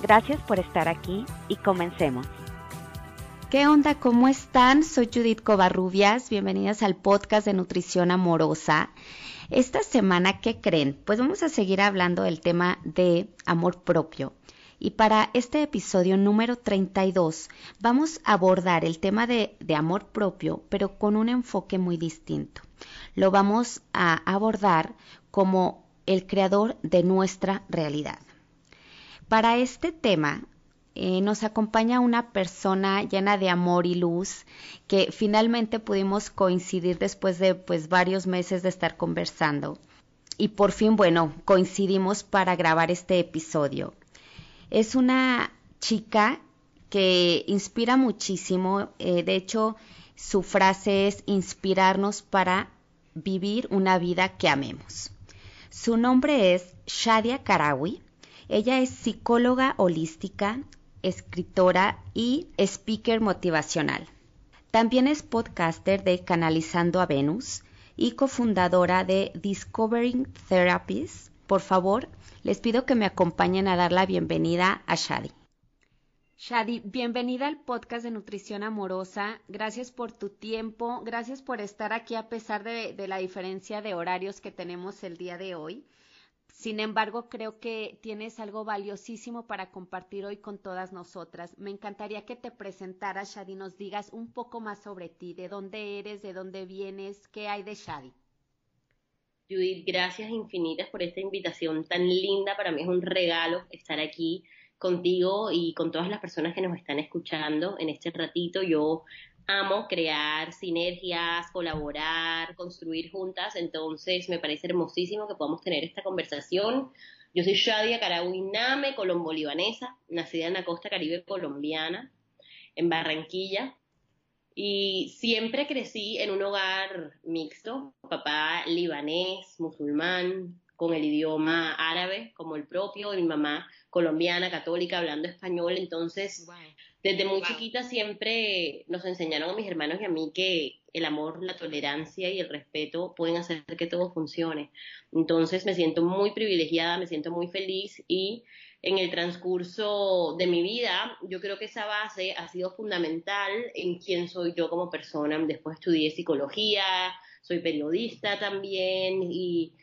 Gracias por estar aquí y comencemos. ¿Qué onda? ¿Cómo están? Soy Judith Covarrubias. Bienvenidas al podcast de Nutrición Amorosa. Esta semana, ¿qué creen? Pues vamos a seguir hablando del tema de amor propio. Y para este episodio número 32 vamos a abordar el tema de, de, amor propio, pero con un enfoque muy distinto. Lo vamos a abordar como el creador de nuestra realidad. Para este tema eh, nos acompaña una persona llena de amor y luz que finalmente pudimos coincidir después de pues varios meses de estar conversando. Y por fin, bueno, coincidimos para grabar este episodio. Es una chica que inspira muchísimo. Eh, de hecho, su frase es inspirarnos para vivir una vida que amemos. Su nombre es Shadia Karawi. Ella es psicóloga holística, escritora y speaker motivacional. También es podcaster de Canalizando a Venus y cofundadora de Discovering Therapies. Por favor, les pido que me acompañen a dar la bienvenida a Shadi. Shadi, bienvenida al podcast de Nutrición Amorosa. Gracias por tu tiempo, gracias por estar aquí a pesar de, de, la diferencia de horarios que tenemos el día de hoy. Sin embargo, creo que tienes algo valiosísimo para compartir hoy con todas nosotras. Me encantaría que te presentaras, Shadi, nos digas un poco más sobre ti, de dónde eres, de dónde vienes, qué hay de Shadi. Judith, gracias infinitas por esta invitación tan linda. Para mí es un regalo estar aquí contigo y con todas las personas que nos están escuchando en este ratito. Yo amo crear sinergias, colaborar, construir juntas, entonces me parece hermosísimo que podamos tener esta conversación. Yo soy Shadia Caraguiname, colombo-libanesa, nacida en la costa caribe colombiana, en Barranquilla, y siempre crecí en un hogar mixto, papá libanés, musulmán, con el idioma árabe como el propio, y mi mamá colombiana, católica, hablando español. Entonces, desde muy chiquita siempre nos enseñaron a mis hermanos y a mí que el amor, la tolerancia y el respeto pueden hacer que todo funcione. Entonces, me siento muy privilegiada, me siento muy feliz y en el transcurso de mi vida, yo creo que esa base ha sido fundamental en quién soy yo como persona. Después estudié psicología, soy periodista también y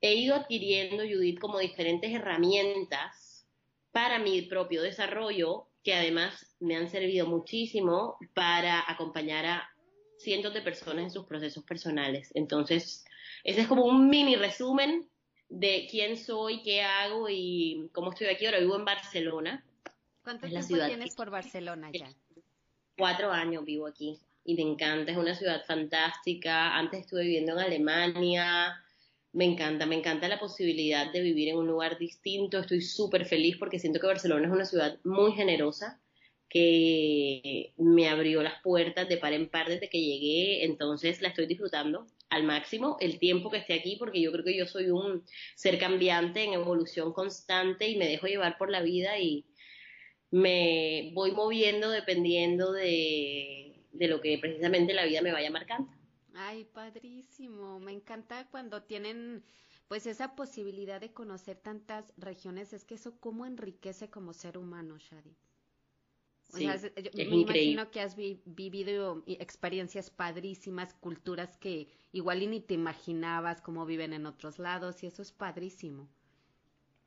he ido adquiriendo, Judith, como diferentes herramientas para mi propio desarrollo que además me han servido muchísimo para acompañar a cientos de personas en sus procesos personales. Entonces, ese es como un mini resumen de quién soy, qué hago y cómo estoy aquí. Ahora vivo en Barcelona. ¿Cuánto tiempo ciudad tienes por Barcelona ya? Cuatro años vivo aquí y me encanta, es una ciudad fantástica. Antes estuve viviendo en Alemania, me encanta, me encanta la posibilidad de vivir en un lugar distinto. Estoy súper feliz porque siento que Barcelona es una ciudad muy generosa que me abrió las puertas de par en par desde que llegué, entonces la estoy disfrutando al máximo el tiempo que esté aquí porque yo creo que yo soy un ser cambiante en evolución constante y me dejo llevar por la vida y me voy moviendo dependiendo de, de lo que precisamente la vida me vaya marcando. Ay, padrísimo. Me encanta cuando tienen pues esa posibilidad de conocer tantas regiones. Es que eso cómo enriquece como ser humano, Shadi. O sea, me imagino que has vivido experiencias padrísimas, culturas que igual ni te imaginabas cómo viven en otros lados y eso es padrísimo.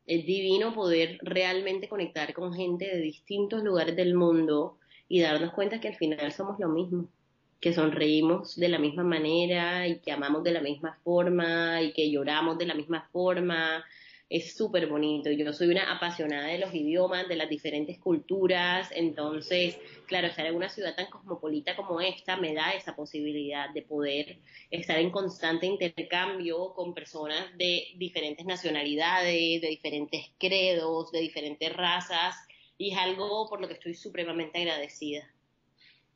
Es divino poder realmente conectar con gente de distintos lugares del mundo y darnos cuenta que al final somos lo mismo que sonreímos de la misma manera y que amamos de la misma forma y que lloramos de la misma forma. Es súper bonito. Yo soy una apasionada de los idiomas, de las diferentes culturas. Entonces, claro, estar en una ciudad tan cosmopolita como esta me da esa posibilidad de poder estar en constante intercambio con personas de diferentes nacionalidades, de diferentes credos, de diferentes razas y es algo por lo que estoy supremamente agradecida.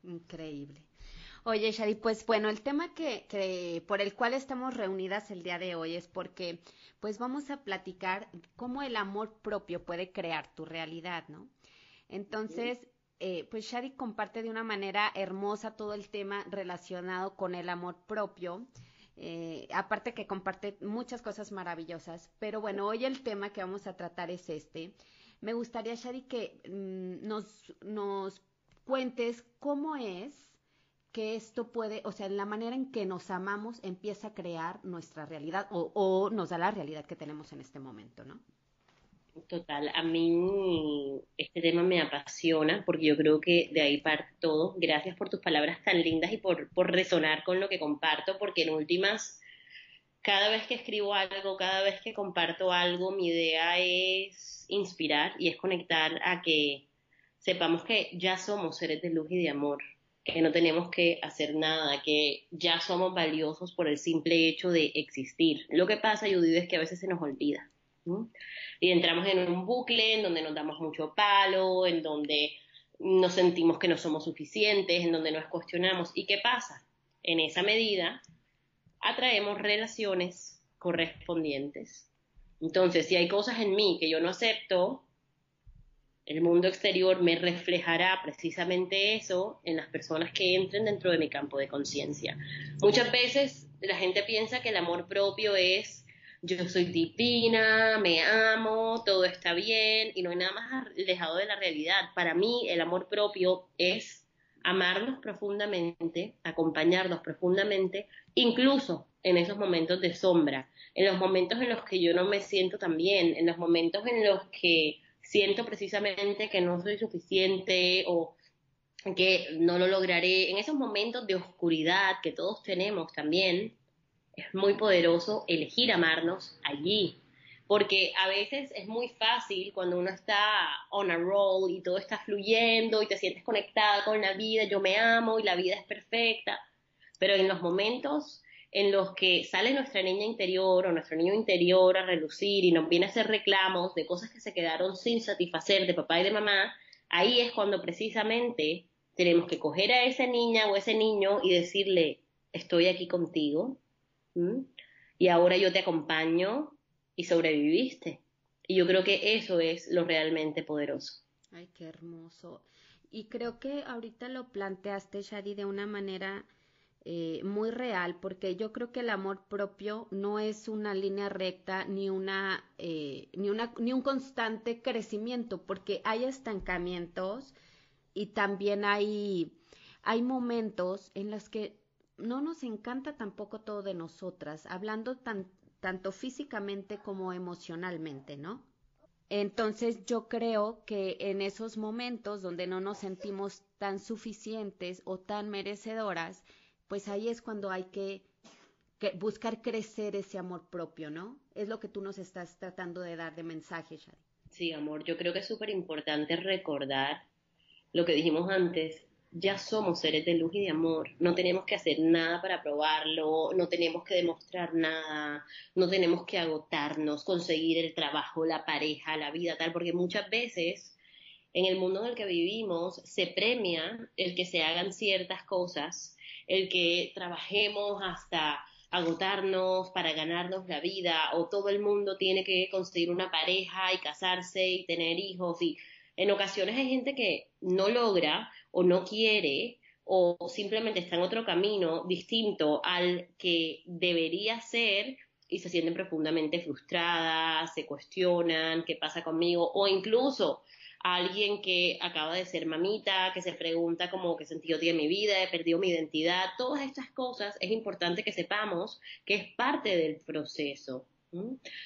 Increíble. Oye, Shari, pues bueno, el tema que, que, por el cual estamos reunidas el día de hoy es porque pues vamos a platicar cómo el amor propio puede crear tu realidad, ¿no? Entonces, eh, pues Shari comparte de una manera hermosa todo el tema relacionado con el amor propio. Eh, aparte que comparte muchas cosas maravillosas, pero bueno, hoy el tema que vamos a tratar es este. Me gustaría, Shari, que mm, nos, nos cuentes cómo es que esto puede, o sea, la manera en que nos amamos empieza a crear nuestra realidad o, nos da la realidad que tenemos en este momento, ¿no? Total, a mí este tema me apasiona porque yo creo que de ahí parte todo. Gracias por tus palabras tan lindas y por, por resonar con lo que comparto, porque en últimas, cada vez que escribo algo, cada vez que comparto algo, mi idea es inspirar y es conectar a que sepamos que ya somos seres de luz y de amor que no tenemos que hacer nada, que ya somos valiosos por el simple hecho de existir. Lo que pasa, Judith, es que a veces se nos olvida. Y entramos en un bucle en donde nos damos mucho palo, en donde nos sentimos que no somos suficientes, en donde nos cuestionamos. ¿Y qué pasa? En esa medida, atraemos relaciones correspondientes. Entonces, si hay cosas en mí que yo no acepto, el mundo exterior me reflejará precisamente eso en las personas que entren dentro de mi campo de conciencia. Muchas veces la gente piensa que el amor propio es yo soy divina, me amo, todo está bien y no hay nada más alejado de la realidad. Para mí el amor propio es amarnos profundamente, acompañarnos profundamente, incluso en esos momentos de sombra, en los momentos en los que yo no me siento tan bien, en los momentos en los que siento precisamente que no soy suficiente o que no lo lograré, en esos momentos de oscuridad que todos tenemos también, es muy poderoso elegir amarnos allí, porque a veces es muy fácil cuando uno está on a roll y todo está fluyendo y te sientes conectada con la vida, yo me amo y la vida es perfecta, pero en los momentos en los que sale nuestra niña interior o nuestro niño interior a relucir y nos viene a hacer reclamos de cosas que se quedaron sin satisfacer de papá y de mamá, ahí es cuando precisamente tenemos que coger a esa niña o ese niño y decirle, estoy aquí contigo y ahora yo te acompaño y sobreviviste. Y yo creo que eso es lo realmente poderoso. Ay, qué hermoso. Y creo que ahorita lo planteaste, Shadi, de una manera eh, muy real, porque yo creo que el amor propio no es una línea recta ni una, eh, ni una ni un constante crecimiento, porque hay estancamientos y también hay hay momentos en los que no nos encanta tampoco todo de nosotras, hablando tan, tanto físicamente como emocionalmente, ¿no? Entonces yo creo que en esos momentos donde no nos sentimos tan suficientes o tan merecedoras, pues ahí es cuando hay que, buscar crecer ese amor propio, ¿no? Es lo que tú nos estás tratando de dar de mensaje, Shari. Sí, amor, yo creo que es súper importante recordar lo que dijimos antes, ya somos seres de luz y de amor, no tenemos que hacer nada para probarlo, no tenemos que demostrar nada, no tenemos que agotarnos, conseguir el trabajo, la pareja, la vida, tal, porque muchas veces en el mundo en el que vivimos se premia el que se hagan ciertas cosas el que trabajemos hasta agotarnos para ganarnos la vida o todo el mundo tiene que conseguir una pareja y casarse y tener hijos. Y en ocasiones hay gente que no logra o no quiere o simplemente está en otro camino distinto al que debería ser y se sienten profundamente frustradas, se cuestionan qué pasa conmigo o incluso alguien que acaba de ser mamita, que se pregunta como qué sentido tiene mi vida, he perdido mi identidad, todas estas cosas es importante que sepamos que es parte del proceso.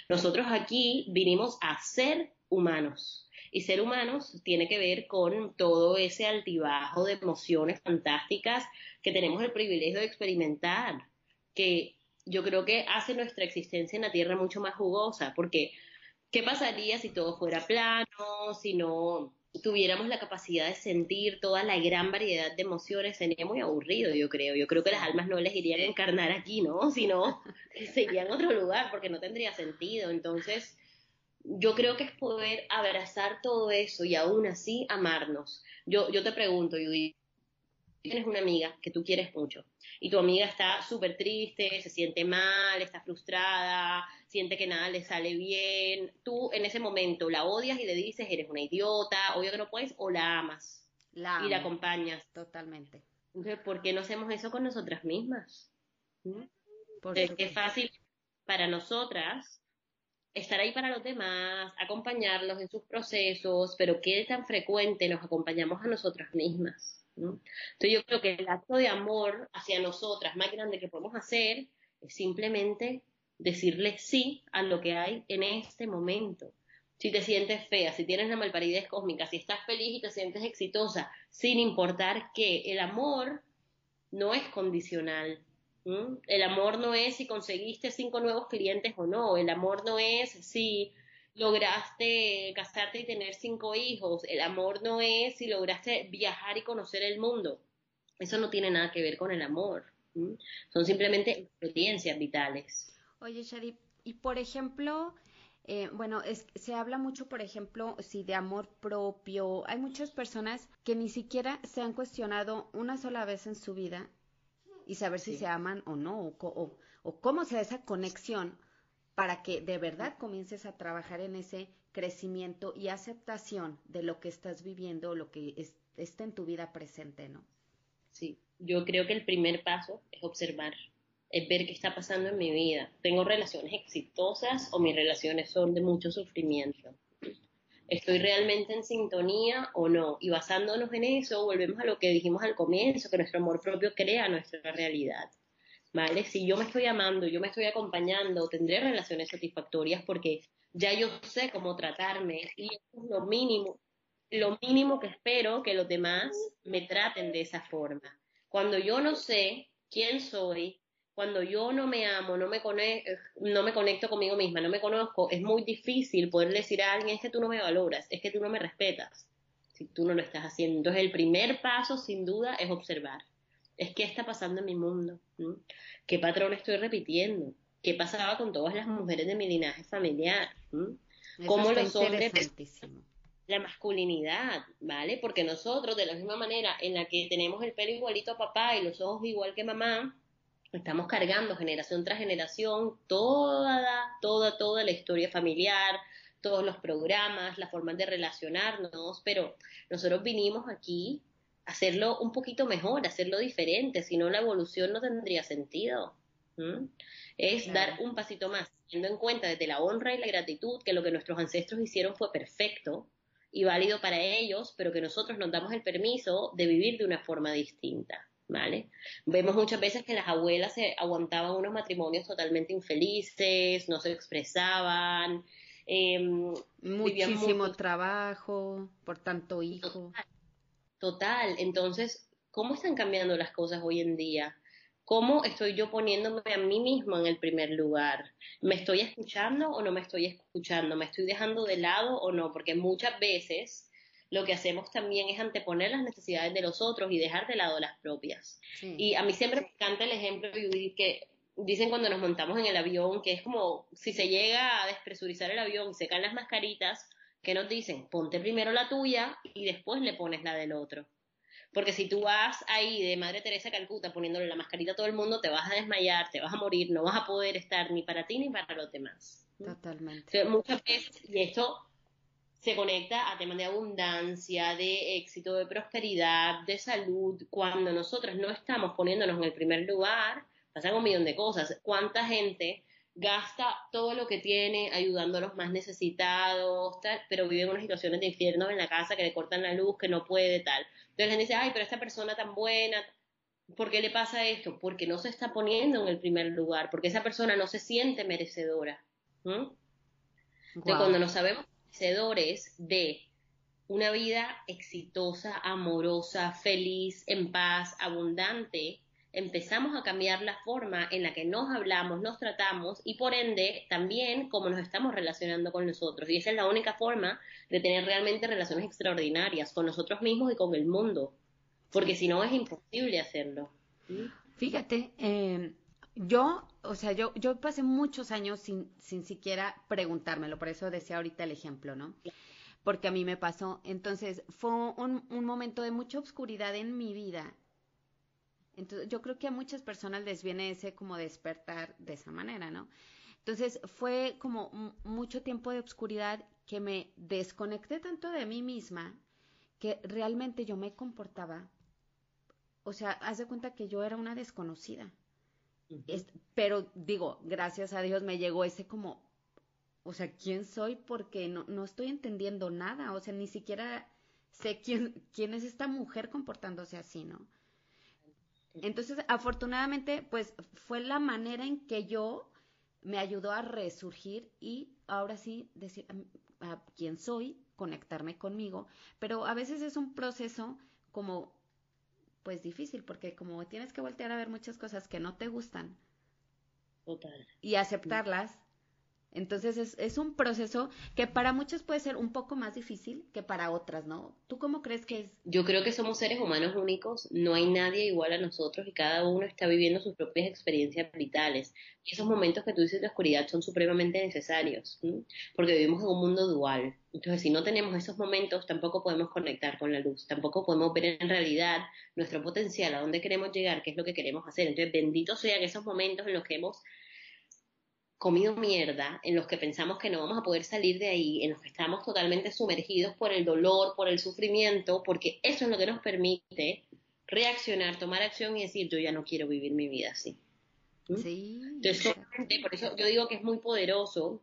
Nosotros aquí vinimos a ser humanos. Y ser humanos tiene que ver con todo ese altibajo de emociones fantásticas que tenemos el privilegio de experimentar, que yo creo que hace nuestra existencia en la Tierra mucho más jugosa, porque ¿Qué pasaría si todo fuera plano, si no tuviéramos la capacidad de sentir toda la gran variedad de emociones? Sería muy aburrido, yo creo. Yo creo que las almas no les irían a encarnar aquí, ¿no? Sino se irían a otro lugar porque no tendría sentido. Entonces, yo creo que es poder abrazar todo eso y aún así amarnos. Yo, yo te pregunto, Judy, tienes una amiga que tú quieres mucho y tu amiga está súper triste, se siente mal, está frustrada, siente que nada le sale bien, tú en ese momento la odias y le dices, eres una idiota, obvio que no puedes, o la amas y la acompañas. Totalmente. Entonces, ¿por qué no hacemos eso con nosotras mismas? ¿Mm? Es fácil para nosotras estar ahí para los demás, acompañarlos en sus procesos, pero qué tan frecuente nos acompañamos a nosotras mismas. Entonces yo creo que el acto de amor hacia nosotras más grande que podemos hacer es simplemente decirle sí a lo que hay en este momento. Si te sientes fea, si tienes la malparidez cósmica, si estás feliz y te sientes exitosa, sin importar que el amor no es condicional. El amor no es si conseguiste cinco nuevos clientes o no. El amor no es si lograste casarte y tener cinco hijos. El amor no es si lograste viajar y conocer el mundo. Eso no tiene nada que ver con el amor. Son simplemente experiencias vitales. Oye, Shari, y por ejemplo, eh, bueno, es, se habla mucho, por ejemplo, si de amor propio. Hay muchas personas que ni siquiera se han cuestionado una sola vez en su vida y saber si se aman o no, o, o cómo se da esa conexión para que de verdad comiences a trabajar en ese crecimiento y aceptación de lo que estás viviendo, lo que está en tu vida presente, ¿no? Sí, yo creo que el primer paso es observar, es ver qué está pasando en mi vida. ¿Tengo relaciones exitosas o mis relaciones son de mucho sufrimiento? ¿Estoy realmente en sintonía o no? Y basándonos en eso, volvemos a lo que dijimos al comienzo, que nuestro amor propio crea nuestra realidad. ¿vale? Si yo me estoy amando, yo me estoy acompañando, tendré relaciones satisfactorias porque ya yo sé cómo tratarme y eso es lo mínimo, lo mínimo que espero que los demás me traten de esa forma. Cuando yo no sé quién soy, cuando yo no me amo, no me, conecto, no me conecto conmigo misma, no me conozco, es muy difícil poder decir a alguien es que tú no me valoras, es que tú no me respetas, si tú no lo estás haciendo. Entonces el primer paso sin duda es observar. Es qué está pasando en mi mundo, qué patrón estoy repitiendo, qué pasaba con todas las mujeres de mi linaje familiar, cómo los hombres la masculinidad, ¿vale? Porque nosotros, de la misma manera en la que tenemos el pelo igualito a papá y los ojos igual que mamá, estamos cargando generación tras generación toda, toda, toda la historia familiar, todos los programas, las formas de relacionarnos, pero nosotros vinimos aquí hacerlo un poquito mejor, hacerlo diferente, si no la evolución no tendría sentido. Es dar un pasito más, teniendo en cuenta desde la honra y la gratitud que lo que nuestros ancestros hicieron fue perfecto y válido para ellos, pero que nosotros nos damos el permiso de vivir de una forma distinta. ¿Vale? Vemos muchas veces que las abuelas se aguantaban unos matrimonios totalmente infelices, no se expresaban, eh, muchísimo trabajo, por tanto hijo. Total, entonces, ¿cómo están cambiando las cosas hoy en día? ¿Cómo estoy yo poniéndome a mí mismo en el primer lugar? ¿Me estoy escuchando o no me estoy escuchando? ¿Me estoy dejando de lado o no? Porque muchas veces lo que hacemos también es anteponer las necesidades de los otros y dejar de lado las propias. Y a mí siempre me encanta el ejemplo que dicen cuando nos montamos en el avión, que es como si se llega a despresurizar el avión y se caen las mascaritas, ¿Qué nos dicen? Ponte primero la tuya y después le pones la del otro. Porque si tú vas ahí de Madre Teresa Calcuta poniéndole la mascarita a todo el mundo, te vas a desmayar, te vas a morir, no vas a poder estar ni para ti ni para los demás. Totalmente. muchas veces, y esto se conecta a temas de abundancia, de éxito, de prosperidad, de salud. Cuando nosotros no estamos poniéndonos en el primer lugar, pasan un millón de cosas. ¿Cuánta gente gasta todo lo que tiene ayudando a los más necesitados, tal, pero vive en unas situaciones de infierno en la casa que le cortan la luz, que no puede, tal. Entonces la dice, ay, pero esta persona tan buena, ¿por qué le pasa esto? Porque no se está poniendo en el primer lugar, porque esa persona no se siente merecedora. cuando nos sabemos merecedores de una vida exitosa, amorosa, feliz, en paz, abundante, empezamos a cambiar la forma en la que nos hablamos, nos tratamos y por ende también cómo nos estamos relacionando con nosotros. Y esa es la única forma de tener realmente relaciones extraordinarias con nosotros mismos y con el mundo, porque si no es imposible hacerlo. Fíjate, eh, yo, o sea, yo, yo pasé muchos años sin, sin siquiera preguntármelo, por eso decía ahorita el ejemplo, ¿no? Porque a mí me pasó. Entonces, fue un, un momento de mucha oscuridad en mi vida. Entonces, yo creo que a muchas personas les viene ese como despertar de esa manera, ¿no? Entonces, fue como mucho tiempo de oscuridad que me desconecté tanto de mí misma que realmente yo me comportaba, o sea, haz de cuenta que yo era una desconocida pero digo, gracias a Dios me llegó ese como, o sea, ¿quién soy? Porque no, no estoy entendiendo nada, o sea, ni siquiera sé quién, quién es esta mujer comportándose así, ¿no? Entonces, afortunadamente, pues fue la manera en que yo me ayudó a resurgir y ahora sí decir a quién soy, conectarme conmigo, pero a veces es un proceso como pues difícil, porque como tienes que voltear a ver muchas cosas que no te gustan y aceptarlas, entonces es, un proceso que para muchos puede ser un poco más difícil que para otras, ¿no? ¿Tú cómo crees que es? Yo creo que somos seres humanos únicos, no hay nadie igual a nosotros y cada uno está viviendo sus propias experiencias vitales. Y esos momentos que tú dices de oscuridad son supremamente necesarios, porque vivimos en un mundo dual. Entonces, si no tenemos esos momentos, tampoco podemos conectar con la luz, tampoco podemos ver en realidad nuestro potencial, a dónde queremos llegar, qué es lo que queremos hacer. Entonces, benditos sean esos momentos en los que hemos comido mierda, en los que pensamos que no vamos a poder salir de ahí, en los que estamos totalmente sumergidos por el dolor, por el sufrimiento, porque eso es lo que nos permite reaccionar, tomar acción y decir, yo ya no quiero vivir mi vida así. ¿Mm? Sí. Entonces, por eso yo digo que es muy poderoso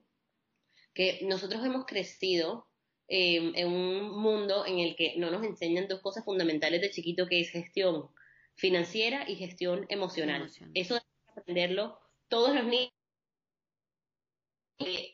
que nosotros hemos crecido eh, en un mundo en el que no nos enseñan dos cosas fundamentales de chiquito, que es gestión financiera y gestión emocional. Eso debe aprenderlo todos los niños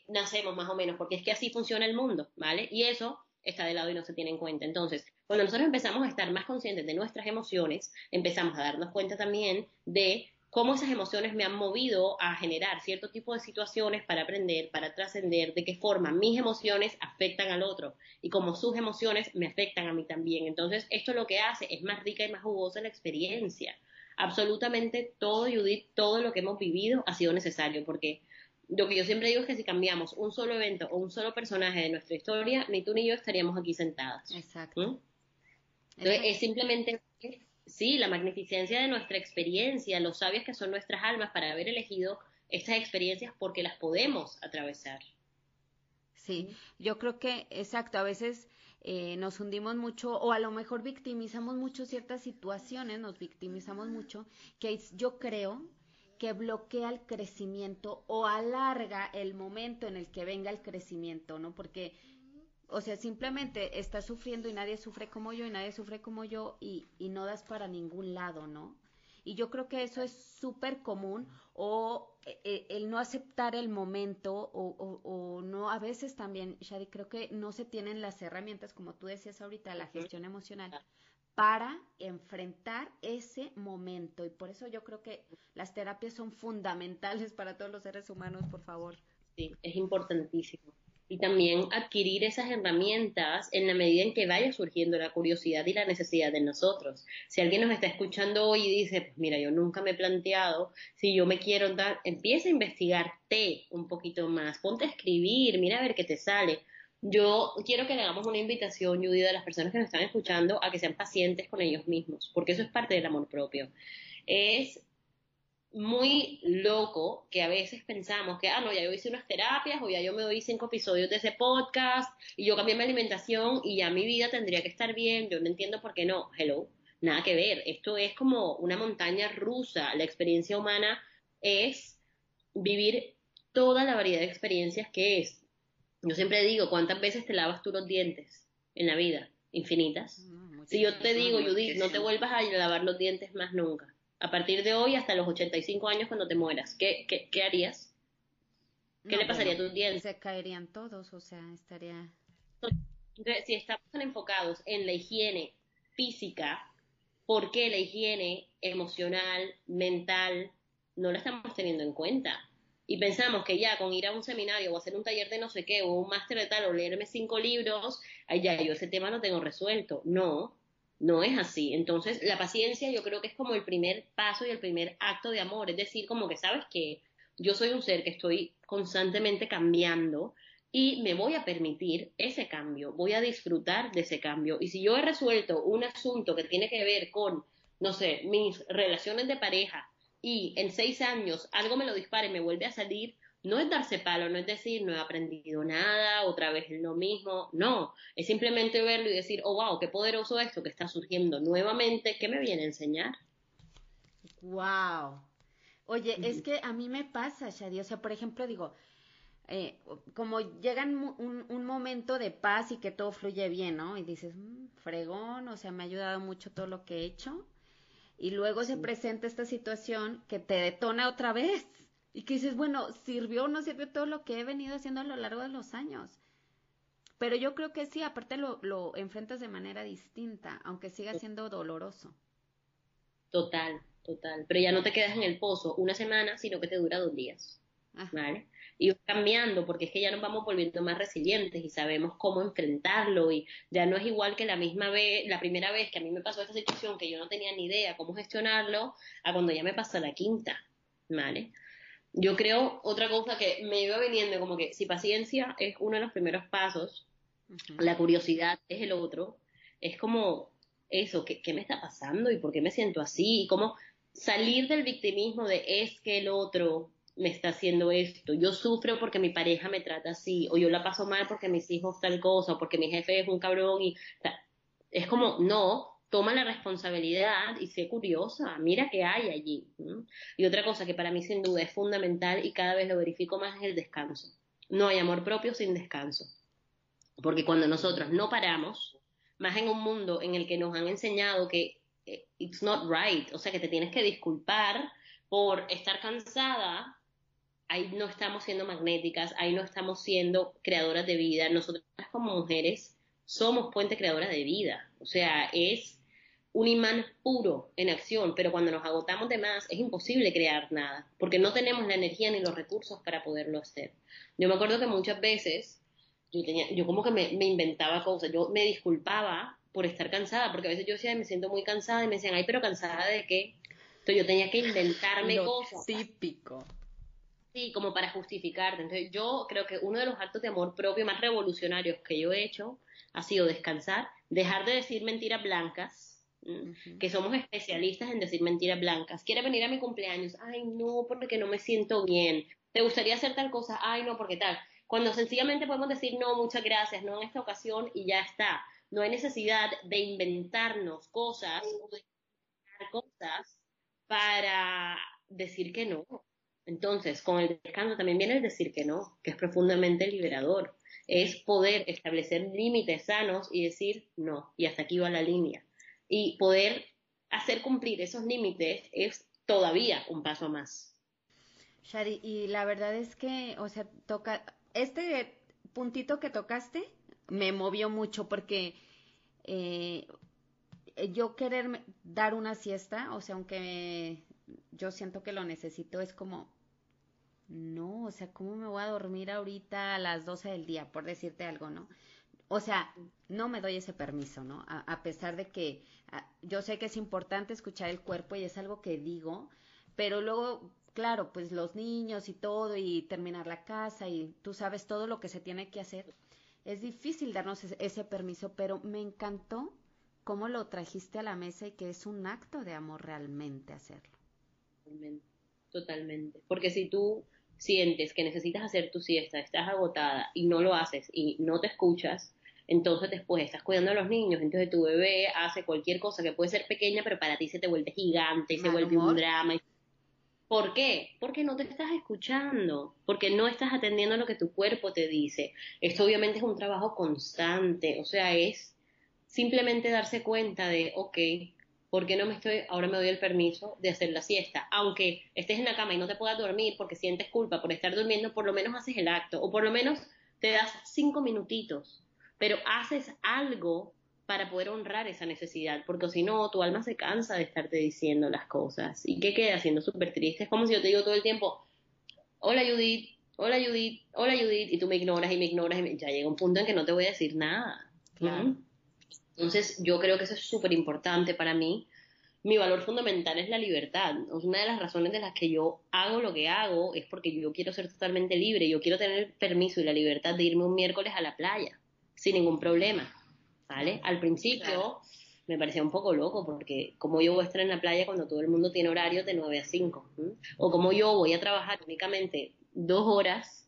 nacemos más o menos, porque es que así funciona el mundo, ¿vale? Y eso está de lado y no se tiene en cuenta. Entonces, cuando nosotros empezamos a estar más conscientes de nuestras emociones, empezamos a darnos cuenta también de cómo esas emociones me han movido a generar cierto tipo de situaciones para aprender, para trascender, de qué forma mis emociones afectan al otro y cómo sus emociones me afectan a mí también. Entonces, esto lo que hace es más rica y más jugosa la experiencia. Absolutamente todo, Judith, todo lo que hemos vivido ha sido necesario, porque lo que yo siempre digo es que si cambiamos un solo evento o un solo personaje de nuestra historia, ni tú ni yo estaríamos aquí sentadas. Exacto. ¿Mm? Entonces, es simplemente, sí, la magnificencia de nuestra experiencia, los sabios que son nuestras almas para haber elegido estas experiencias porque las podemos atravesar. Sí, yo creo que, exacto, a veces eh, nos hundimos mucho o a lo mejor victimizamos mucho ciertas situaciones, nos victimizamos mucho, que yo creo que bloquea el crecimiento o alarga el momento en el que venga el crecimiento, ¿no? Porque, o sea, simplemente estás sufriendo y nadie sufre como yo y nadie sufre como yo y, y no das para ningún lado, ¿no? Y yo creo que eso es súper común o eh, eh, el no aceptar el momento o, o, no, a veces también, Shadi, creo que no se tienen las herramientas, como tú decías ahorita, la gestión emocional para enfrentar ese momento. Y por eso yo creo que las terapias son fundamentales para todos los seres humanos, por favor. Sí, es importantísimo. Y también adquirir esas herramientas en la medida en que vaya surgiendo la curiosidad y la necesidad de nosotros. Si alguien nos está escuchando hoy y dice, pues mira, yo nunca me he planteado si yo me quiero dar, empieza a investigarte un poquito más, ponte a escribir, mira a ver qué te sale yo quiero que le hagamos una invitación, Judy, a las personas que nos están escuchando a que sean pacientes con ellos mismos, porque eso es parte del amor propio. Es muy loco que a veces pensamos que, ah, no, ya yo hice unas terapias o ya yo me doy cinco episodios de ese podcast y yo cambié mi alimentación y ya mi vida tendría que estar bien. Yo no entiendo por qué no. Hello, nada que ver. Esto es como una montaña rusa. La experiencia humana es vivir toda la variedad de experiencias que es yo siempre digo, ¿cuántas veces te lavas tú los dientes en la vida? Infinitas. si yo te digo, Judith, no te vuelvas a lavar los dientes más nunca. A partir de hoy hasta los 85 años cuando te mueras, ¿qué, qué, qué harías? ¿Qué le pasaría a tus dientes? Se caerían todos, o sea, estaría... Entonces, si estamos enfocados en la higiene física, ¿por qué la higiene emocional, mental, no la estamos teniendo en cuenta? Y pensamos que ya con ir a un seminario o hacer un taller de no sé qué o un máster de tal o leerme cinco libros, ay, ya yo ese tema lo tengo resuelto. No, No es así. Entonces, la paciencia yo creo que es como el primer paso y el primer acto de amor. Es decir, como que sabes que yo soy un ser que estoy constantemente cambiando y me voy a permitir ese cambio, voy a disfrutar de ese cambio. Y si yo he resuelto un asunto que tiene que ver con, no sé, mis relaciones de pareja y en seis años algo me lo dispara y me vuelve a salir, no es darse palo, no es decir, no he aprendido nada, otra vez es lo mismo, no, es simplemente verlo y decir, oh, wow, qué poderoso esto que está surgiendo nuevamente, ¿qué me viene a enseñar? Wow. Oye, es que a mí me pasa, Shadi, o sea, por ejemplo, digo, eh, como llega un, un, momento de paz y que todo fluye bien, ¿no? Y dices, mm, fregón, o sea, me ha ayudado mucho todo lo que he hecho. Y luego se presenta esta situación que te detona otra vez. Y que dices, bueno, sirvió o no sirvió todo lo que he venido haciendo a lo largo de los años. Pero yo creo que sí, aparte lo, lo enfrentas de manera distinta, aunque siga siendo doloroso. Total, total. Pero ya no te quedas en el pozo una semana, sino que te dura dos días. ¿Vale? Y cambiando, porque es que ya nos vamos volviendo más resilientes y sabemos cómo enfrentarlo y ya no es igual que la misma vez, la primera vez que a mí me pasó esta situación que yo no tenía ni idea cómo gestionarlo, a cuando ya me pasa la quinta, ¿vale? Yo creo otra cosa que me iba viniendo como que si paciencia es uno de los primeros pasos, la curiosidad es el otro, es como eso, ¿qué, ¿qué, me está pasando y por qué me siento así? Y cómo salir del victimismo de es que el otro me está haciendo esto, yo sufro porque mi pareja me trata así, o yo la paso mal porque mis hijos tal cosa, o porque mi jefe es un cabrón y es como, no, toma la responsabilidad y sé curiosa, mira qué hay allí. Y otra cosa que para mí sin duda es fundamental y cada vez lo verifico más es el descanso. No hay amor propio sin descanso. Porque cuando nosotros no paramos, más en un mundo en el que nos han enseñado que eh, it's not right, o sea que te tienes que disculpar por estar cansada, ahí no estamos siendo magnéticas, ahí no estamos siendo creadoras de vida. Nosotras como mujeres somos puente creadora de vida. O sea, es un imán puro en acción, pero cuando nos agotamos de más es imposible crear nada, porque no tenemos la energía ni los recursos para poderlo hacer. Yo me acuerdo que muchas veces yo, tenía, yo como que me, inventaba cosas, yo me disculpaba por estar cansada, porque a veces yo decía, me siento muy cansada y me decían, ay, pero cansada de qué. Entonces yo tenía que inventarme cosas. Típico. Sí, como para justificarte. Entonces yo creo que uno de los actos de amor propio más revolucionarios que yo he hecho ha sido descansar, dejar de decir mentiras blancas, que somos especialistas en decir mentiras blancas. ¿Quiere venir a mi cumpleaños? Ay, no, porque no me siento bien. ¿Te gustaría hacer tal cosa? Ay, no, porque tal. Cuando sencillamente podemos decir no, muchas gracias, no en esta ocasión y ya está. No hay necesidad de inventarnos cosas o de cosas para decir que no. Entonces, con el descanso también viene el decir que no, que es profundamente liberador. Es poder establecer límites sanos y decir no, y hasta aquí va la línea y poder hacer cumplir esos límites es todavía un paso más. Shari, y la verdad es que, o sea, toca, este puntito que tocaste me movió mucho porque eh, yo querer dar una siesta, o sea, aunque yo siento que lo necesito, es como, no, o sea, ¿cómo me voy a dormir ahorita a las 12 del día, por decirte algo, no? O sea, no me doy ese permiso, ¿no? A, pesar de que yo sé que es importante escuchar el cuerpo y es algo que digo, pero luego, claro, pues los niños y todo y terminar la casa y tú sabes todo lo que se tiene que hacer. Es difícil darnos ese, permiso, pero me encantó cómo lo trajiste a la mesa y que es un acto de amor realmente hacerlo. Totalmente, totalmente. Porque si tú sientes que necesitas hacer tu siesta, estás agotada y no lo haces y no te escuchas, entonces después estás cuidando a los niños, entonces tu bebé hace cualquier cosa que puede ser pequeña, pero para ti se te vuelve gigante y se vuelve un drama. ¿Por qué? Porque no te estás escuchando, porque no estás atendiendo a lo que tu cuerpo te dice. Esto obviamente es un trabajo constante, o sea, es simplemente darse cuenta de, ok, ¿por qué no me estoy, ahora me doy el permiso de hacer la siesta? Aunque estés en la cama y no te puedas dormir porque sientes culpa por estar durmiendo, por lo menos haces el acto, o por lo menos te das cinco minutitos pero haces algo para poder honrar esa necesidad, porque si no, tu alma se cansa de estarte diciendo las cosas. ¿Y qué queda siendo súper triste? Es como si yo te digo todo el tiempo, hola Judith, hola Judith, hola Judith, y tú me ignoras y me ignoras, y ya llega un punto en que no te voy a decir nada. Claro. Entonces, yo creo que eso es súper importante para mí. Mi valor fundamental es la libertad. Una de las razones de las que yo hago lo que hago es porque yo quiero ser totalmente libre. Yo quiero tener permiso y la libertad de irme un miércoles a la playa sin ningún problema. ¿Vale? Al principio me parecía un poco loco porque como yo voy a estar en la playa cuando todo el mundo tiene horarios de 9 a 5. O como yo voy a trabajar únicamente dos horas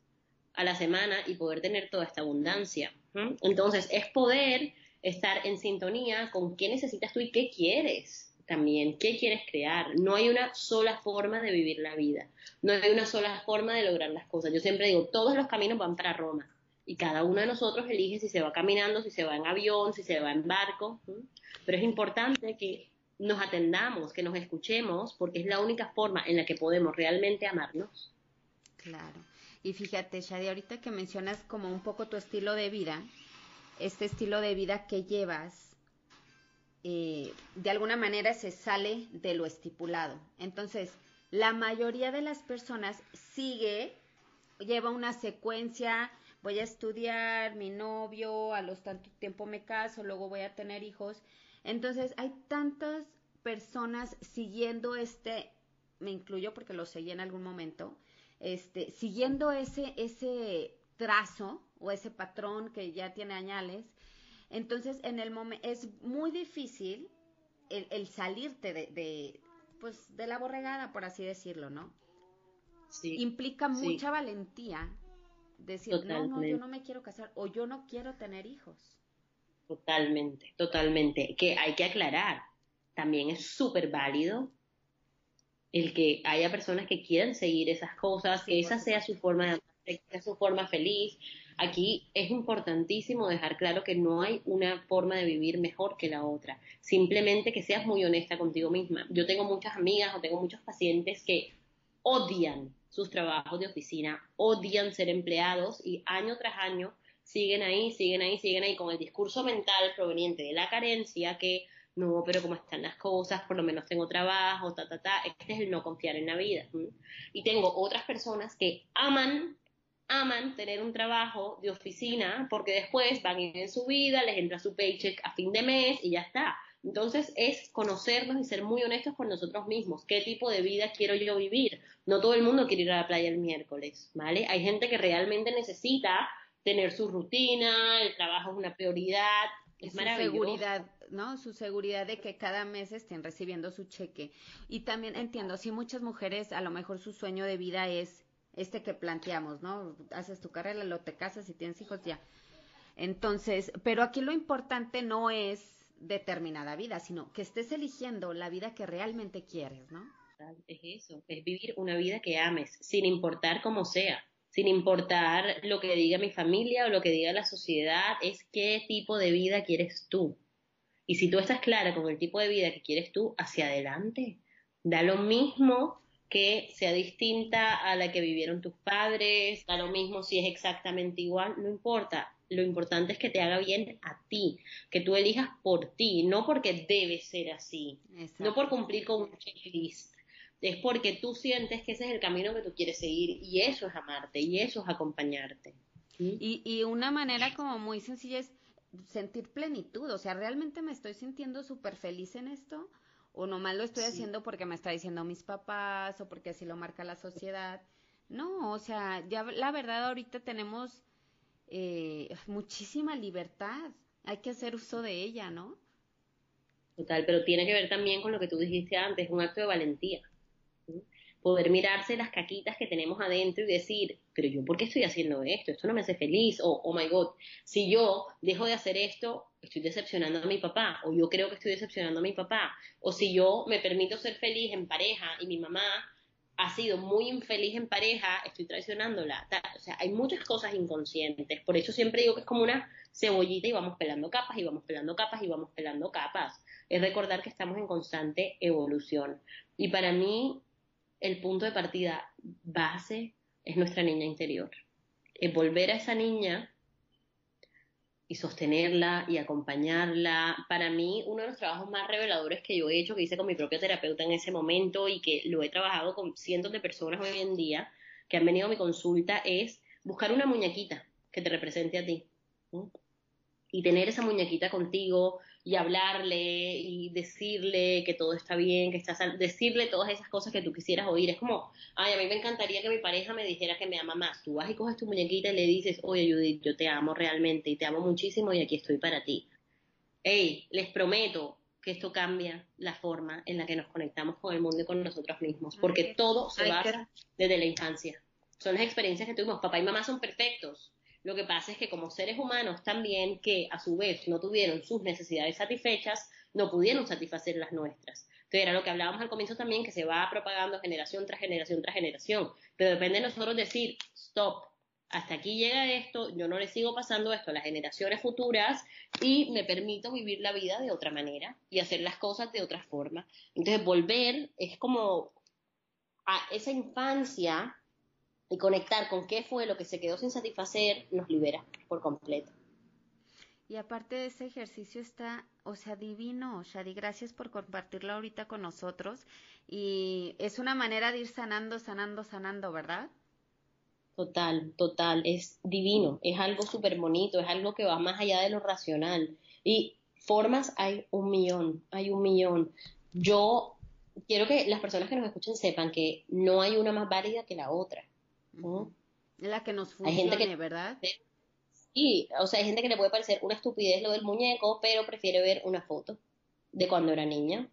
a la semana y poder tener toda esta abundancia. Entonces, es poder estar en sintonía con qué necesitas tú y qué quieres también, qué quieres crear. No hay una sola forma de vivir la vida, no hay una sola forma de lograr las cosas. Yo siempre digo, todos los caminos van para Roma y cada uno de nosotros elige si se va caminando, si se va en avión, si se va en barco, pero es importante que nos atendamos, que nos escuchemos, porque es la única forma en la que podemos realmente amarnos. Claro. Y fíjate, Shadi, ahorita que mencionas como un poco tu estilo de vida, este estilo de vida que llevas, eh, de alguna manera se sale de lo estipulado. Entonces, la mayoría de las personas sigue, lleva una secuencia, voy a estudiar, mi novio, a los tanto tiempo me caso, luego voy a tener hijos. Entonces, hay tantas personas siguiendo este, me incluyo porque lo seguí en algún momento, este, siguiendo ese, ese trazo o ese patrón que ya tiene añales, entonces en el momento es muy difícil el, salirte de, pues, de la borregada, por así decirlo, ¿no? Sí, Implica mucha valentía decir, no, no, yo no me quiero casar o yo no quiero tener hijos. Totalmente, totalmente. Que hay que aclarar, también es súper válido el que haya personas que quieran seguir esas cosas, que esa sea su forma de que sea su forma feliz. Aquí es importantísimo dejar claro que no hay una forma de vivir mejor que la otra. Simplemente que seas muy honesta contigo misma. Yo tengo muchas amigas o tengo muchos pacientes que odian sus trabajos de oficina, odian ser empleados y año tras año siguen ahí, siguen ahí, siguen ahí con el discurso mental proveniente de la carencia que no, pero como están las cosas, por lo menos tengo trabajo, ta, ta, ta, este es el no confiar en la vida. Y tengo otras personas que aman, aman tener un trabajo de oficina porque después van en su vida, les entra su paycheck a fin de mes y ya está. Entonces es conocernos y ser muy honestos con nosotros mismos. ¿Qué tipo de vida quiero yo vivir? No todo el mundo quiere ir a la playa el miércoles, ¿vale? Hay gente que realmente necesita tener su rutina, el trabajo es una prioridad, es su seguridad, ¿no? Su seguridad de que cada mes estén recibiendo su cheque. Y también entiendo, si muchas mujeres a lo mejor su sueño de vida es este que planteamos, ¿no? Haces tu carrera, lo te casas y tienes hijos ya. Entonces, pero aquí lo importante no es determinada vida, sino que estés eligiendo la vida que realmente quieres, ¿no? Es eso, es vivir una vida que ames, sin importar cómo sea sin importar lo que diga mi familia o lo que diga la sociedad, es qué tipo de vida quieres tú. Y si tú estás clara con el tipo de vida que quieres tú, hacia adelante. Da lo mismo que sea distinta a la que vivieron tus padres, da lo mismo si es exactamente igual, no importa. Lo importante es que te haga bien a ti, que tú elijas por ti, no porque debe ser así, no por cumplir con un checklist es porque tú sientes que ese es el camino que tú quieres seguir y eso es amarte y eso es acompañarte. Y, y una manera como muy sencilla es sentir plenitud, o sea, ¿realmente me estoy sintiendo súper feliz en esto? ¿O nomás lo estoy haciendo porque me está diciendo mis papás o porque así lo marca la sociedad? No, o sea, ya la verdad ahorita tenemos eh, muchísima libertad, hay que hacer uso de ella, ¿no? Total, pero tiene que ver también con lo que tú dijiste antes, un acto de valentía poder mirarse las caquitas que tenemos adentro y decir, pero yo, ¿por qué estoy haciendo esto? Esto no me hace feliz, o, oh my God, si yo dejo de hacer esto, estoy decepcionando a mi papá, o yo creo que estoy decepcionando a mi papá, o si yo me permito ser feliz en pareja y mi mamá ha sido muy infeliz en pareja, estoy traicionándola. O sea, hay muchas cosas inconscientes. Por eso siempre digo que es como una cebollita y vamos pelando capas y vamos pelando capas y vamos pelando capas. Es recordar que estamos en constante evolución. Y para mí, el punto de partida base es nuestra niña interior. Es volver a esa niña y sostenerla y acompañarla. Para mí, uno de los trabajos más reveladores que yo he hecho, que hice con mi propia terapeuta en ese momento y que lo he trabajado con cientos de personas hoy en día que han venido a mi consulta, es buscar una muñequita que te represente a ti. Y tener esa muñequita contigo y hablarle y decirle que todo está bien, que estás, decirle todas esas cosas que tú quisieras oír. Es como, ay, a mí me encantaría que mi pareja me dijera que me ama más. Tú vas y coges tu muñequita y le dices, oye Judith, yo te amo realmente y te amo muchísimo y aquí estoy para ti. Hey, les prometo que esto cambia la forma en la que nos conectamos con el mundo y con nosotros mismos, porque todo se basa desde la infancia. Son las experiencias que tuvimos. Papá y mamá son perfectos, lo que pasa es que como seres humanos también, que a su vez no tuvieron sus necesidades satisfechas, no pudieron satisfacer las nuestras. Entonces era lo que hablábamos al comienzo también, que se va propagando generación tras generación tras generación. Pero depende de nosotros decir, stop, hasta aquí llega esto, yo no le sigo pasando esto a las generaciones futuras y me permito vivir la vida de otra manera y hacer las cosas de otra forma. Entonces volver es como a esa infancia y conectar con qué fue lo que se quedó sin satisfacer nos libera por completo. Y aparte de ese ejercicio está, o sea, divino, Shadi, gracias por compartirlo ahorita con nosotros. Y es una manera de ir sanando, sanando, sanando, ¿verdad? Total, total, es divino, es algo súper bonito, es algo que va más allá de lo racional. Y formas hay un millón, hay un millón. Yo quiero que las personas que nos escuchen sepan que no hay una más válida que la otra. La que nos funcione, hay gente que, ¿verdad? Sí, o sea, hay gente que le puede parecer una estupidez lo del muñeco, pero prefiere ver una foto de cuando era niña.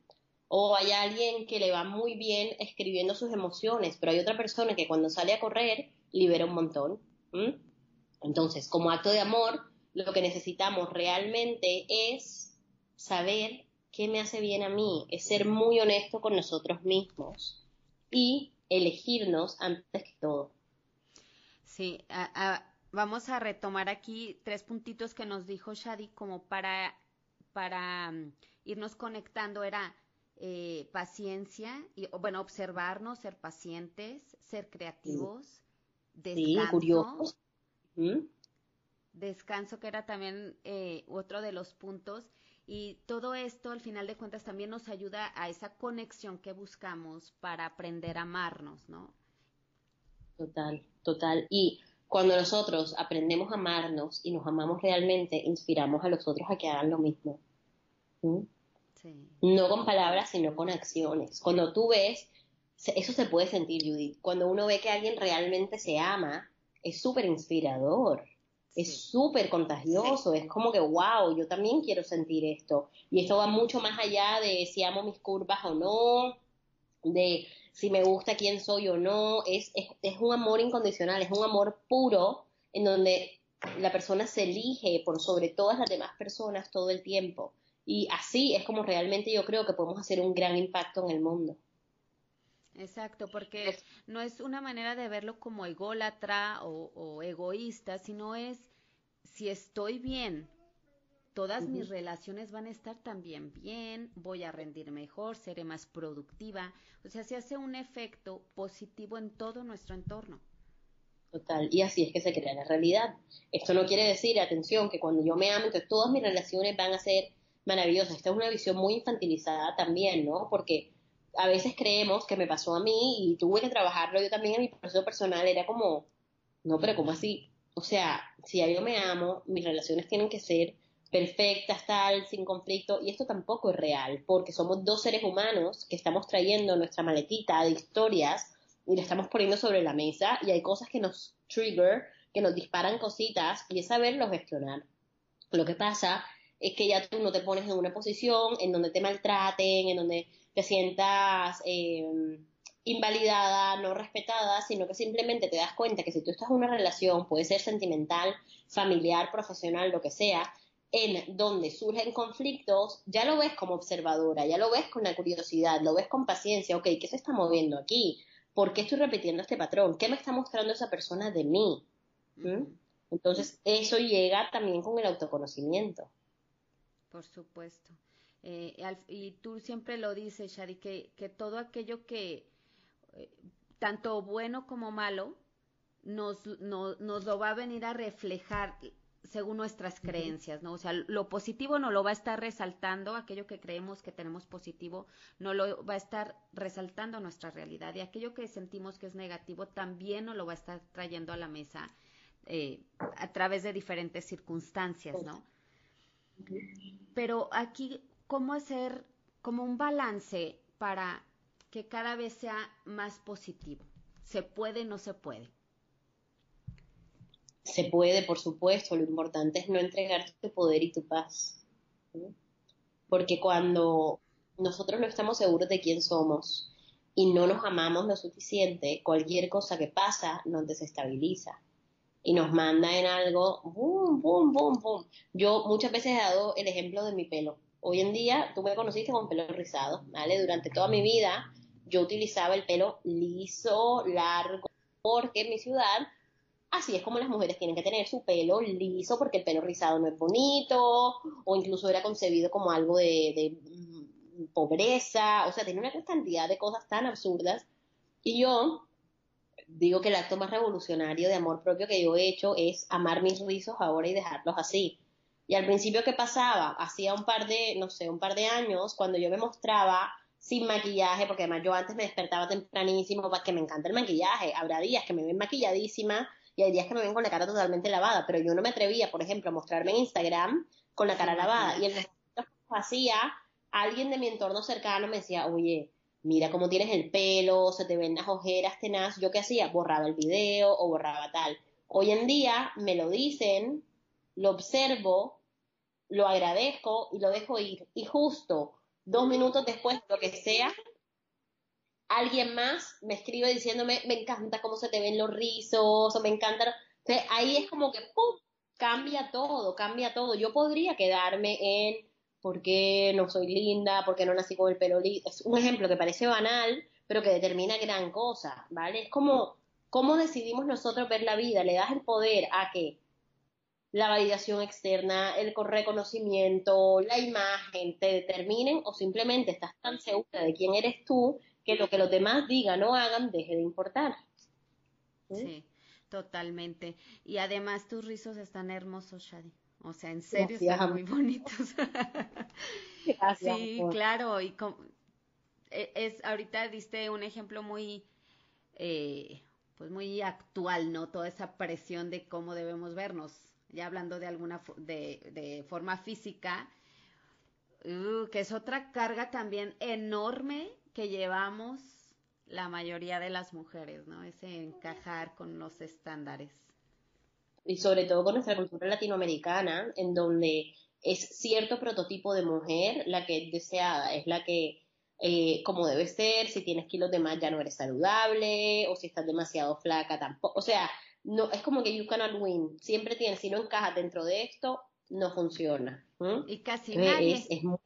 O hay alguien que le va muy bien escribiendo sus emociones, pero hay otra persona que cuando sale a correr libera un montón. Entonces, como acto de amor, lo que necesitamos realmente es saber qué me hace bien a mí, es ser muy honesto con nosotros mismos y elegirnos antes que todo. Sí, vamos a retomar aquí tres puntitos que nos dijo Shadi como para, para mm, irnos conectando. Era eh, paciencia, y, bueno, observarnos, ser pacientes, ser creativos, descanso. Descanso, que era también eh, otro de los puntos. Y todo esto, al final de cuentas, también nos ayuda a esa conexión que buscamos para aprender a amarnos, ¿no? Total, total. Y cuando nosotros aprendemos a amarnos y nos amamos realmente, inspiramos a los otros a que hagan lo mismo. ¿Mm? No con palabras, sino con acciones. Cuando tú ves, eso se puede sentir, Judith. Cuando uno ve que alguien realmente se ama, es súper inspirador. Es súper contagioso, es como que, wow, yo también quiero sentir esto. Y esto va mucho más allá de si amo mis curvas o no, de si me gusta quién soy o no, es, es, es un amor incondicional, es un amor puro en donde la persona se elige por sobre todas las demás personas todo el tiempo. Y así es como realmente yo creo que podemos hacer un gran impacto en el mundo. Exacto, porque no es una manera de verlo como ególatra o, o egoísta, sino es si estoy bien todas mis relaciones van a estar también bien, voy a rendir mejor, seré más productiva. O sea, se hace un efecto positivo en todo nuestro entorno. Total, y así es que se crea la realidad. Esto no quiere decir, atención, que cuando yo me amo, entonces todas mis relaciones van a ser maravillosas. Esta es una visión muy infantilizada también, ¿no? Porque a veces creemos que me pasó a mí y tuve que trabajarlo yo también en mi proceso personal. Era como, no, pero ¿cómo así? O sea, si yo me amo, mis relaciones tienen que ser perfectas, tal, sin conflicto, y esto tampoco es real, porque somos dos seres humanos que estamos trayendo nuestra maletita de historias y la estamos poniendo sobre la mesa y hay cosas que nos trigger, que nos disparan cositas y es saberlo gestionar. Lo que pasa es que ya tú no te pones en una posición en donde te maltraten, en donde te sientas eh, invalidada, no respetada, sino que simplemente te das cuenta que si tú estás en una relación, puede ser sentimental, familiar, profesional, lo que sea, en donde surgen conflictos, ya lo ves como observadora, ya lo ves con la curiosidad, lo ves con paciencia, ok, ¿qué se está moviendo aquí? ¿Por qué estoy repitiendo este patrón? ¿Qué me está mostrando esa persona de mí? ¿Mm? Entonces, eso llega también con el autoconocimiento. Por supuesto. Eh, y tú siempre lo dices, Shari, que, que todo aquello que, eh, tanto bueno como malo, nos, nos lo va a venir a reflejar según nuestras creencias, ¿no? O sea, lo positivo no lo va a estar resaltando, aquello que creemos que tenemos positivo no lo va a estar resaltando nuestra realidad y aquello que sentimos que es negativo también no lo va a estar trayendo a la mesa eh, a través de diferentes circunstancias, ¿no? Pero aquí, ¿cómo hacer como un balance para que cada vez sea más positivo? ¿Se puede, no se puede? Se puede, por supuesto. Lo importante es no entregar tu poder y tu paz. Porque cuando nosotros no estamos seguros de quién somos y no nos amamos lo suficiente, cualquier cosa que pasa nos desestabiliza y nos manda en algo, boom, boom, boom, boom. Yo muchas veces he dado el ejemplo de mi pelo. Hoy en día, tú me conociste con pelo rizado, ¿vale? Durante toda mi vida yo utilizaba el pelo liso, largo, porque en mi ciudad así es como las mujeres tienen que tener su pelo liso porque el pelo rizado no es bonito o incluso era concebido como algo de, mm, pobreza, o sea, tiene una cantidad de cosas tan absurdas y yo digo que el acto más revolucionario de amor propio que yo he hecho es amar mis rizos ahora y dejarlos así. Y al principio, ¿qué pasaba? Hacía un par de, no sé, un par de años, cuando yo me mostraba sin maquillaje, porque además yo antes me despertaba tempranísimo, que me encanta el maquillaje. Habrá días que me ven maquilladísima y hay días que me ven con la cara totalmente lavada, pero yo no me atrevía, por ejemplo, a mostrarme en Instagram con la cara lavada. Y el que hacía, alguien de mi entorno cercano me decía, oye, mira cómo tienes el pelo, se te ven las ojeras tenaz. Yo qué hacía, borraba el video o borraba tal. Hoy en día me lo dicen, lo observo, lo agradezco y lo dejo ir. Y justo dos minutos después, lo que sea, alguien más me escribe diciéndome, me encanta cómo se te ven los rizos, o me encanta. ahí es como que, ¡pum! Cambia todo, cambia todo. Yo podría quedarme en por qué no soy linda, por qué no nací con el pelo liso. Es un ejemplo que parece banal, pero que determina gran cosa, ¿vale? Es como, ¿cómo decidimos nosotros ver la vida? Le das el poder a que la validación externa, el reconocimiento, la imagen te determinen o simplemente estás tan segura de quién eres tú que lo que los demás digan o hagan deje de importar. ¿Sí? totalmente. Y además tus rizos están hermosos, Shadi. O sea, en serio están muy bonitos. sí, claro. Y e, es ahorita diste un ejemplo muy, eh, pues muy actual, ¿no? Toda esa presión de cómo debemos vernos. Ya hablando de alguna de, de forma física, uh, que es otra carga también enorme que llevamos la mayoría de las mujeres, ¿no? Ese encajar con los estándares y sobre todo con nuestra cultura latinoamericana, en donde es cierto prototipo de mujer la que es deseada, es la que eh, como debe ser, si tienes kilos de más ya no eres saludable, o si estás demasiado flaca tampoco, o sea, no, es como que you cannot win, siempre tienes, si no encajas dentro de esto, no funciona. Y casi nadie. Es, es muy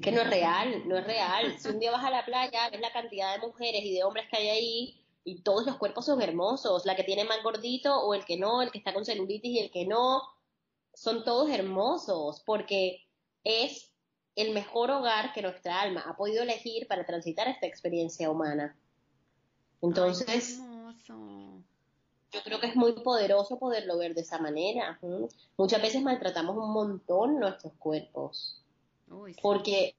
que no es real, no es real. Si un día vas a la playa, ves la cantidad de mujeres y de hombres que hay ahí, y todos los cuerpos son hermosos, la que tiene más gordito o el que no, el que está con celulitis y el que no, son todos hermosos porque es el mejor hogar que nuestra alma ha podido elegir para transitar esta experiencia humana. Entonces, yo creo que es muy poderoso poderlo ver de esa manera. Muchas veces maltratamos un montón nuestros cuerpos. Porque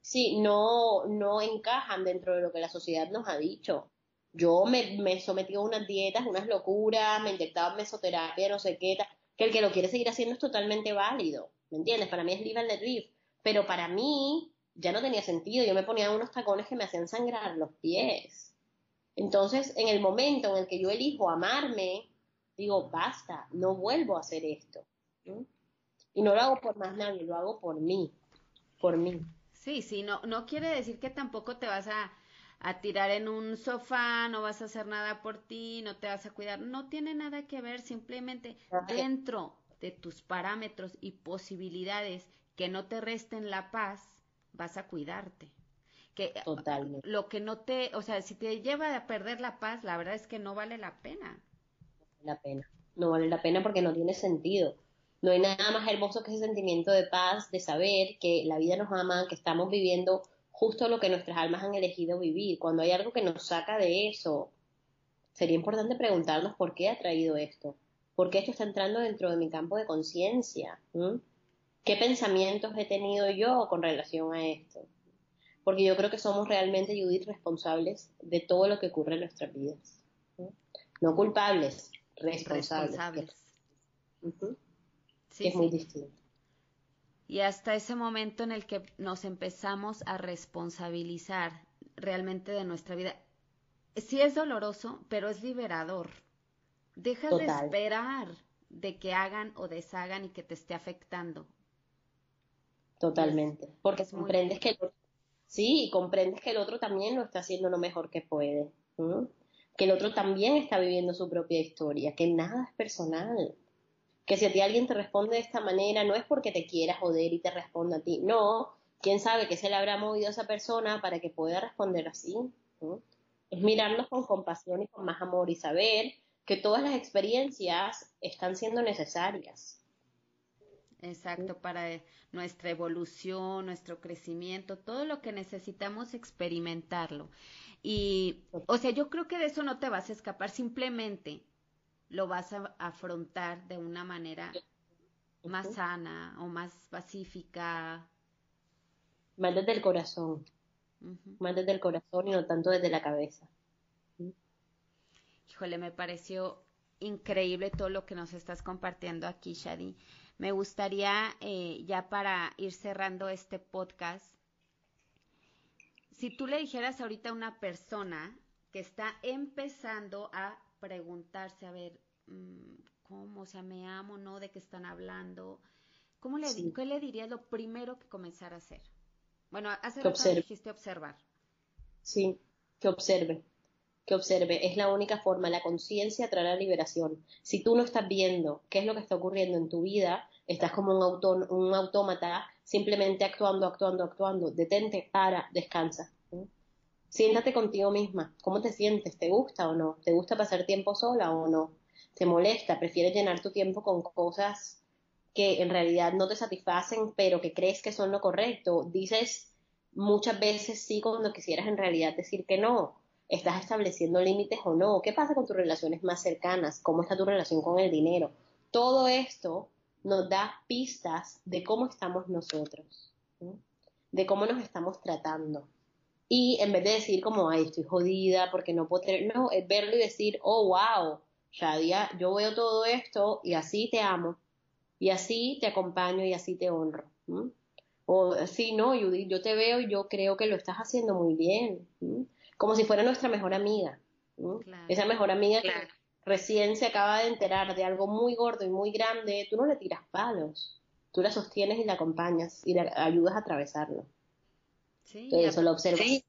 sí, no, no encajan dentro de lo que la sociedad nos ha dicho. Yo me, me sometí a unas dietas, unas locuras, me inyectaba mesoterapia, no sé qué, que el que lo quiere seguir haciendo es totalmente válido, ¿me entiendes? Para mí es libre de drift, pero para mí ya no tenía sentido, yo me ponía unos tacones que me hacían sangrar los pies. Entonces, en el momento en el que yo elijo amarme, digo, basta, no vuelvo a hacer esto. Y no lo hago por más nadie, lo hago por mí, por mí. Sí, sí, no, no quiere decir que tampoco te vas a a tirar en un sofá, no vas a hacer nada por ti, no te vas a cuidar. No tiene nada que ver, simplemente dentro de tus parámetros y posibilidades que no te resten la paz, vas a cuidarte. Que Totalmente. lo que no te, o sea, si te lleva a perder la paz, la verdad es que no vale la pena. No vale la pena. No vale la pena porque no tiene sentido. No hay nada más hermoso que ese sentimiento de paz, de saber que la vida nos ama, que estamos viviendo justo lo que nuestras almas han elegido vivir. Cuando hay algo que nos saca de eso, sería importante preguntarnos por qué ha traído esto, por qué esto está entrando dentro de mi campo de conciencia, qué pensamientos he tenido yo con relación a esto. Porque yo creo que somos realmente, Judith, responsables de todo lo que ocurre en nuestras vidas. No culpables, responsables. Es muy distinto. Y hasta ese momento en el que nos empezamos a responsabilizar realmente de nuestra vida, sí es doloroso, pero es liberador. Dejas de esperar de que hagan o deshagan y que te esté afectando. Totalmente, porque comprendes que el otro, sí, comprendes que el otro también lo está haciendo lo mejor que puede, que el otro también está viviendo su propia historia, que nada es personal, que si a ti alguien te responde de esta manera no es porque te quiera joder y te responda a ti, no, quién sabe qué se le habrá movido a esa persona para que pueda responder así. Es mirarnos con compasión y con más amor y saber que todas las experiencias están siendo necesarias. Exacto, para nuestra evolución, nuestro crecimiento, todo lo que necesitamos experimentarlo. Y, o sea, yo creo que de eso no te vas a escapar, simplemente lo vas a afrontar de una manera más sana o más pacífica. Más desde el corazón, más desde el corazón y no tanto desde la cabeza. Híjole, me pareció increíble todo lo que nos estás compartiendo aquí, Shadi. Me gustaría, eh, ya para ir cerrando este podcast, si tú le dijeras ahorita a una persona que está empezando a preguntarse, a ver, mm, ¿cómo? O sea, me amo, ¿no? ¿De qué están hablando? ¿Cómo le, ¿Qué le dirías lo primero que comenzar a hacer? Bueno, hace rato dijiste observar. Sí, que observe que observe. Es la única forma, la conciencia traerá liberación. Si tú no estás viendo qué es lo que está ocurriendo en tu vida, estás como un, un autómata simplemente actuando, actuando, actuando. Detente, para, descansa. Siéntate contigo misma. ¿Cómo te sientes? ¿Te gusta o no? ¿Te gusta pasar tiempo sola o no? ¿Te molesta? ¿Prefieres llenar tu tiempo con cosas que en realidad no te satisfacen, pero que crees que son lo correcto? Dices muchas veces sí cuando quisieras en realidad decir que no ¿Estás estableciendo límites o no? ¿Qué pasa con tus relaciones más cercanas? ¿Cómo está tu relación con el dinero? Todo esto nos da pistas de cómo estamos nosotros, de cómo nos estamos tratando. Y en vez de decir como, ay, estoy jodida porque no puedo tener, no, es verlo y decir, oh, wow, Shadia, yo veo todo esto y así te amo, y así te acompaño y así te honro. O sí, no, Judith, yo te veo y yo creo que lo estás haciendo muy bien como si fuera nuestra mejor amiga. Esa mejor amiga que recién se acaba de enterar de algo muy gordo y muy grande, tú no le tiras palos, tú la sostienes y la acompañas y la ayudas a atravesarlo. Sí, eso lo observas.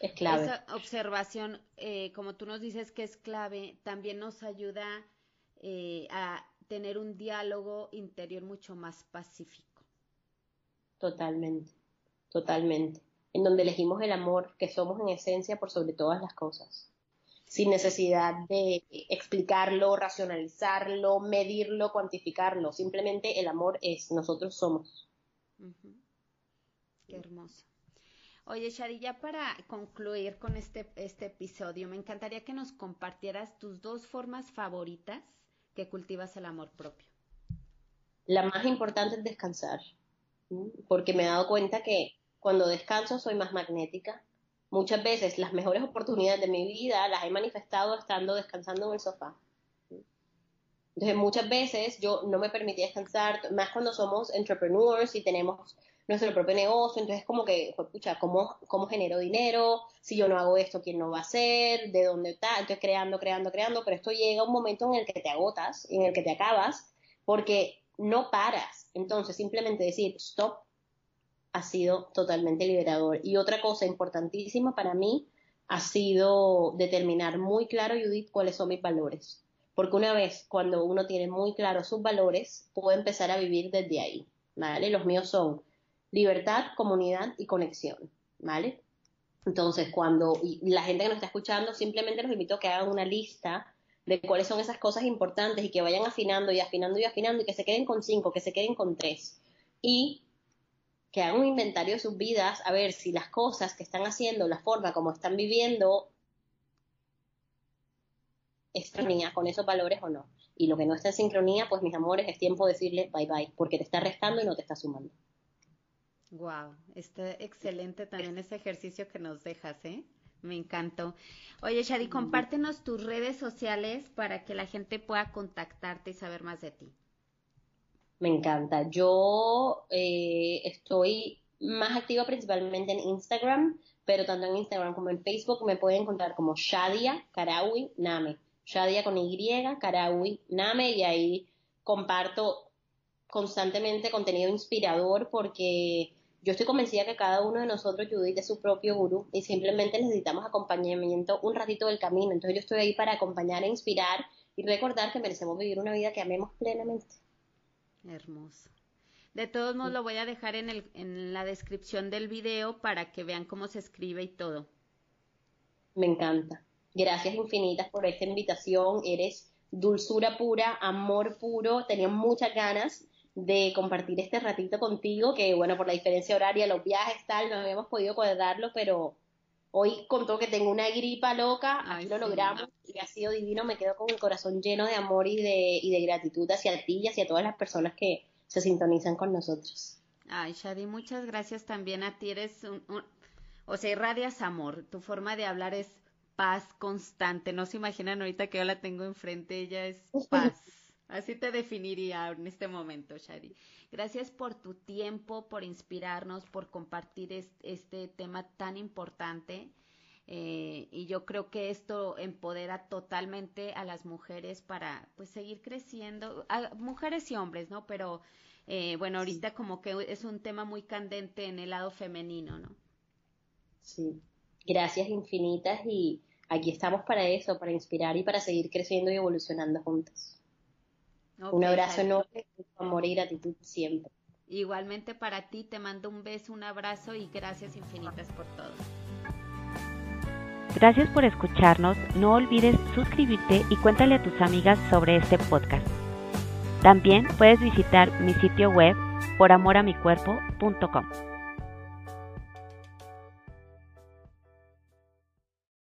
Es clave. Esa observación, eh, como tú nos dices que es clave, también nos ayuda eh, a tener un diálogo interior mucho más pacífico. Totalmente, totalmente en donde elegimos el amor que somos en esencia por sobre todas las cosas, sin necesidad de explicarlo, racionalizarlo, medirlo, cuantificarlo, simplemente el amor es, nosotros somos. Qué hermoso. Oye, Shari, ya para concluir con este, este episodio, me encantaría que nos compartieras tus dos formas favoritas que cultivas el amor propio. La más importante es descansar, porque me he dado cuenta que cuando descanso soy más magnética. Muchas veces las mejores oportunidades de mi vida las he manifestado estando descansando en el sofá. Entonces muchas veces yo no me permití descansar, más cuando somos entrepreneurs y tenemos nuestro propio negocio, entonces como que, pucha, ¿cómo, ¿cómo genero dinero? Si yo no hago esto, ¿quién no va a hacer? ¿De dónde está? Entonces creando, creando, creando, pero esto llega un momento en el que te agotas, en el que te acabas, porque no paras. Entonces simplemente decir, stop, ha sido totalmente liberador. Y otra cosa importantísima para mí ha sido determinar muy claro, Judith, cuáles son mis valores. Porque una vez cuando uno tiene muy claro sus valores, puede empezar a vivir desde ahí, ¿vale? Los míos son libertad, comunidad y conexión, ¿vale? Entonces, cuando la gente que nos está escuchando, simplemente los invito a que hagan una lista de cuáles son esas cosas importantes y que vayan afinando y afinando y afinando y que se queden con cinco, que se queden con tres. Y que hagan un inventario de sus vidas, a ver si las cosas que están haciendo, la forma como están viviendo, es sincronía con esos valores o no. Y lo que no está en sincronía, pues mis amores, es tiempo de decirle bye bye, porque te está restando y no te está sumando. Wow, está excelente también ese ejercicio que nos dejas, ¿eh? Me encantó. Oye, Shadi, compártenos tus redes sociales para que la gente pueda contactarte y saber más de ti. Me encanta. Yo eh, estoy más activa principalmente en Instagram, pero tanto en Instagram como en Facebook me pueden encontrar como Shadia Karawi Name. Shadia con Y, Karawi Name, y ahí comparto constantemente contenido inspirador porque yo estoy convencida que cada uno de nosotros, Judith, es su propio gurú y simplemente necesitamos acompañamiento un ratito del camino. Entonces yo estoy ahí para acompañar e inspirar y recordar que merecemos vivir una vida que amemos plenamente. Hermoso. De todos modos, lo voy a dejar en, el, en la descripción del video para que vean cómo se escribe y todo. Me encanta. Gracias infinitas por esta invitación. Eres dulzura pura, amor puro. Tenía muchas ganas de compartir este ratito contigo, que bueno, por la diferencia horaria, los viajes, tal, no habíamos podido cuadrarlo, pero hoy con todo que tengo una gripa loca, aquí lo logramos y ha sido divino, me quedo con el corazón lleno de amor y de, y de gratitud hacia ti y hacia todas las personas que se sintonizan con nosotros. Ay, Shadi, muchas gracias también a ti, eres un, o sea, irradias amor, tu forma de hablar es paz constante, no se imaginan ahorita que yo la tengo enfrente, ella es paz. Así te definiría en este momento, Shadi. Gracias por tu tiempo, por inspirarnos, por compartir este, tema tan importante. Eh, y yo creo que esto empodera totalmente a las mujeres para pues seguir creciendo, a mujeres y hombres, ¿no? Pero eh, bueno, ahorita como que es un tema muy candente en el lado femenino, ¿no? Sí, gracias infinitas y aquí estamos para eso, para inspirar y para seguir creciendo y evolucionando un abrazo enorme, amor y gratitud siempre. Igualmente para ti, te mando un beso, un abrazo y gracias infinitas por todo. Gracias por escucharnos, no olvides suscribirte y cuéntale a tus amigas sobre este podcast. También puedes visitar mi sitio web poramoramicuerpo.com.